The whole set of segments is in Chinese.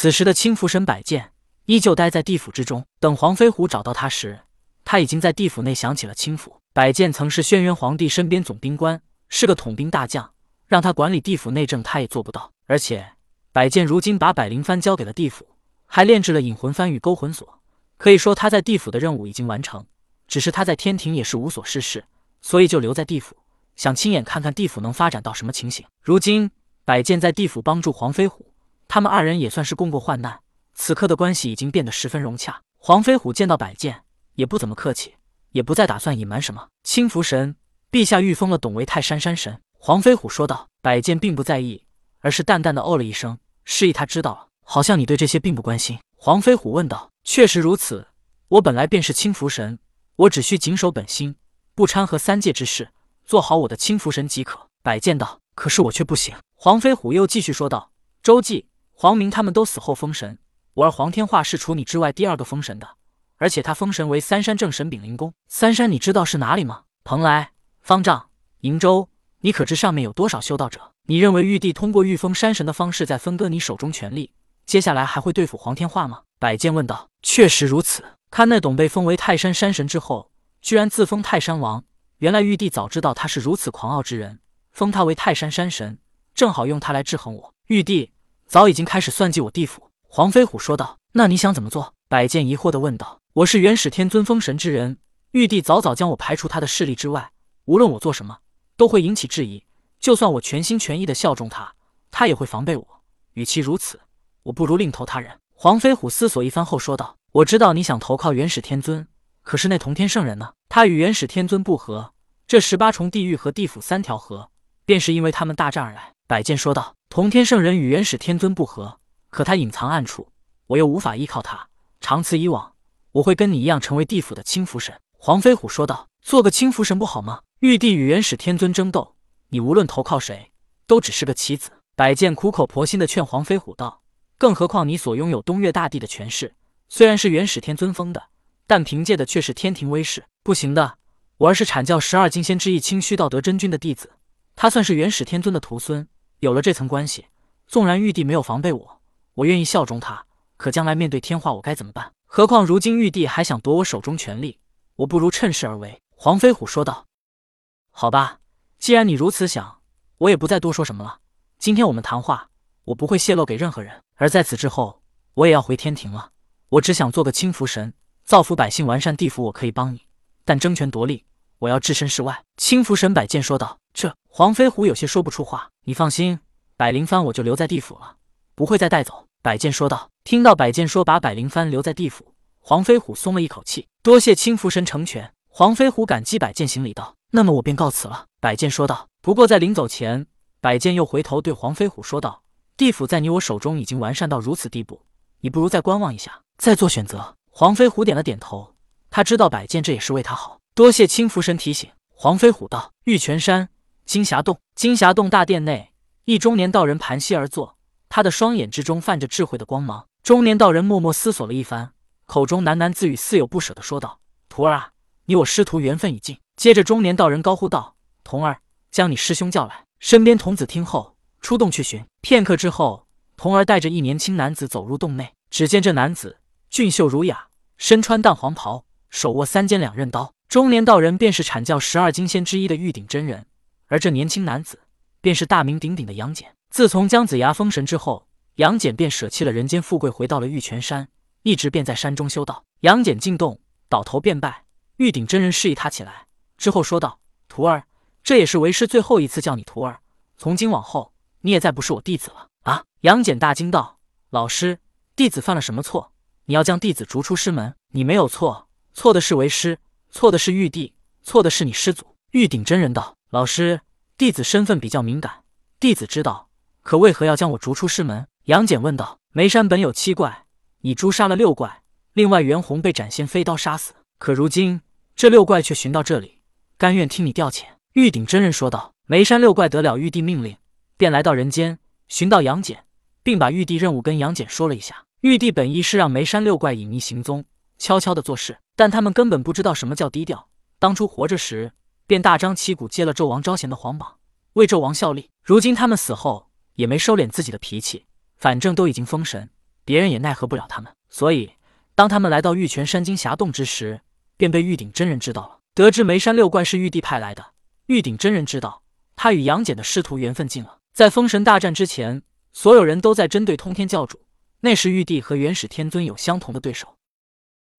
此时的青福神百剑依旧待在地府之中。等黄飞虎找到他时，他已经在地府内想起了青府。百剑曾是轩辕皇帝身边总兵官，是个统兵大将，让他管理地府内政，他也做不到。而且，百剑如今把百灵幡交给了地府，还炼制了引魂幡与勾魂锁，可以说他在地府的任务已经完成。只是他在天庭也是无所事事，所以就留在地府，想亲眼看看地府能发展到什么情形。如今，百剑在地府帮助黄飞虎，他们二人也算是共过患难，此刻的关系已经变得十分融洽。黄飞虎见到百剑。也不怎么客气，也不再打算隐瞒什么。青福神，陛下御封了董为泰山山神。黄飞虎说道。百剑并不在意，而是淡淡的哦了一声，示意他知道了。好像你对这些并不关心。黄飞虎问道。确实如此，我本来便是青福神，我只需谨守本心，不掺和三界之事，做好我的青福神即可。百剑道。可是我却不行。黄飞虎又继续说道。周记、黄明他们都死后封神，我儿黄天化是除你之外第二个封神的。而且他封神为三山正神炳灵宫，三山你知道是哪里吗？蓬莱、方丈、瀛洲，你可知上面有多少修道者？你认为玉帝通过御封山神的方式在分割你手中权力，接下来还会对付黄天化吗？百剑问道。确实如此。看那董被封为泰山山神之后，居然自封泰山王，原来玉帝早知道他是如此狂傲之人，封他为泰山山神，正好用他来制衡我。玉帝早已经开始算计我地府。黄飞虎说道。那你想怎么做？百剑疑惑地问道。我是元始天尊封神之人，玉帝早早将我排除他的势力之外。无论我做什么，都会引起质疑。就算我全心全意的效忠他，他也会防备我。与其如此，我不如另投他人。黄飞虎思索一番后说道：“我知道你想投靠元始天尊，可是那同天圣人呢？他与元始天尊不和，这十八重地狱和地府三条河，便是因为他们大战而来。”百剑说道：“同天圣人与元始天尊不和，可他隐藏暗处，我又无法依靠他。长此以往。”我会跟你一样成为地府的清福神。”黄飞虎说道。“做个清福神不好吗？玉帝与元始天尊争斗，你无论投靠谁，都只是个棋子。”百剑苦口婆心的劝黄飞虎道：“更何况你所拥有东岳大帝的权势，虽然是元始天尊封的，但凭借的却是天庭威势。不行的，我儿是阐教十二金仙之一清虚道德真君的弟子，他算是元始天尊的徒孙。有了这层关系，纵然玉帝没有防备我，我愿意效忠他。可将来面对天化，我该怎么办？”何况如今玉帝还想夺我手中权力，我不如趁势而为。”黄飞虎说道。“好吧，既然你如此想，我也不再多说什么了。今天我们谈话，我不会泄露给任何人。而在此之后，我也要回天庭了。我只想做个清福神，造福百姓，完善地府。我可以帮你，但争权夺利，我要置身事外。”青福神百剑说道。这黄飞虎有些说不出话。你放心，百灵幡我就留在地府了，不会再带走。百剑说道。听到百剑说把百灵幡留在地府，黄飞虎松了一口气。多谢青福神成全。黄飞虎感激百剑行礼道：“那么我便告辞了。”百剑说道。不过在临走前，百剑又回头对黄飞虎说道：“地府在你我手中已经完善到如此地步，你不如再观望一下，再做选择。”黄飞虎点了点头，他知道百剑这也是为他好。多谢青福神提醒。黄飞虎道：“玉泉山金霞洞，金霞洞大殿内，一中年道人盘膝而坐，他的双眼之中泛着智慧的光芒。中年道人默默思索了一番，口中喃喃自语，似有不舍的说道：“徒儿啊，你我师徒缘分已尽。”接着，中年道人高呼道：“童儿，将你师兄叫来。”身边童子听后，出洞去寻。片刻之后，童儿带着一年轻男子走入洞内。只见这男子俊秀儒雅，身穿淡黄袍，手握三尖两刃刀。中年道人便是阐教十二金仙之一的玉鼎真人，而这年轻男子便是大名鼎鼎的杨戬。自从姜子牙封神之后。杨戬便舍弃了人间富贵，回到了玉泉山，一直便在山中修道。杨戬进洞，倒头便拜。玉鼎真人示意他起来，之后说道：“徒儿，这也是为师最后一次叫你徒儿，从今往后，你也再不是我弟子了。”啊！杨戬大惊道：“老师，弟子犯了什么错？你要将弟子逐出师门？你没有错，错的是为师，错的是玉帝，错的是你师祖。”玉鼎真人道：“老师，弟子身份比较敏感，弟子知道，可为何要将我逐出师门？”杨戬问道：“眉山本有七怪，你诛杀了六怪，另外袁弘被斩仙飞刀杀死。可如今这六怪却寻到这里，甘愿听你调遣。”玉鼎真人说道：“眉山六怪得了玉帝命令，便来到人间寻到杨戬，并把玉帝任务跟杨戬说了一下。玉帝本意是让眉山六怪隐匿行踪，悄悄的做事，但他们根本不知道什么叫低调。当初活着时，便大张旗鼓接了纣王招贤的皇榜，为纣王效力。如今他们死后，也没收敛自己的脾气。”反正都已经封神，别人也奈何不了他们。所以，当他们来到玉泉山金霞洞之时，便被玉鼎真人知道了。得知梅山六怪是玉帝派来的，玉鼎真人知道他与杨戬的师徒缘分尽了。在封神大战之前，所有人都在针对通天教主。那时玉帝和元始天尊有相同的对手，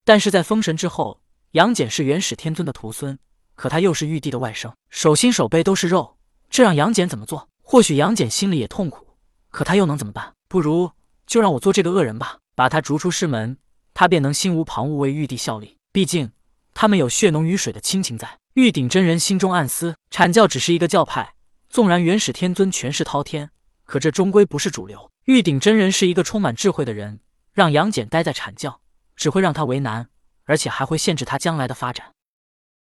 但是在封神之后，杨戬是元始天尊的徒孙，可他又是玉帝的外甥，手心手背都是肉，这让杨戬怎么做？或许杨戬心里也痛苦，可他又能怎么办？不如就让我做这个恶人吧，把他逐出师门，他便能心无旁骛为玉帝效力。毕竟他们有血浓于水的亲情在。玉鼎真人心中暗思：阐教只是一个教派，纵然元始天尊权势滔天，可这终归不是主流。玉鼎真人是一个充满智慧的人，让杨戬待在阐教，只会让他为难，而且还会限制他将来的发展。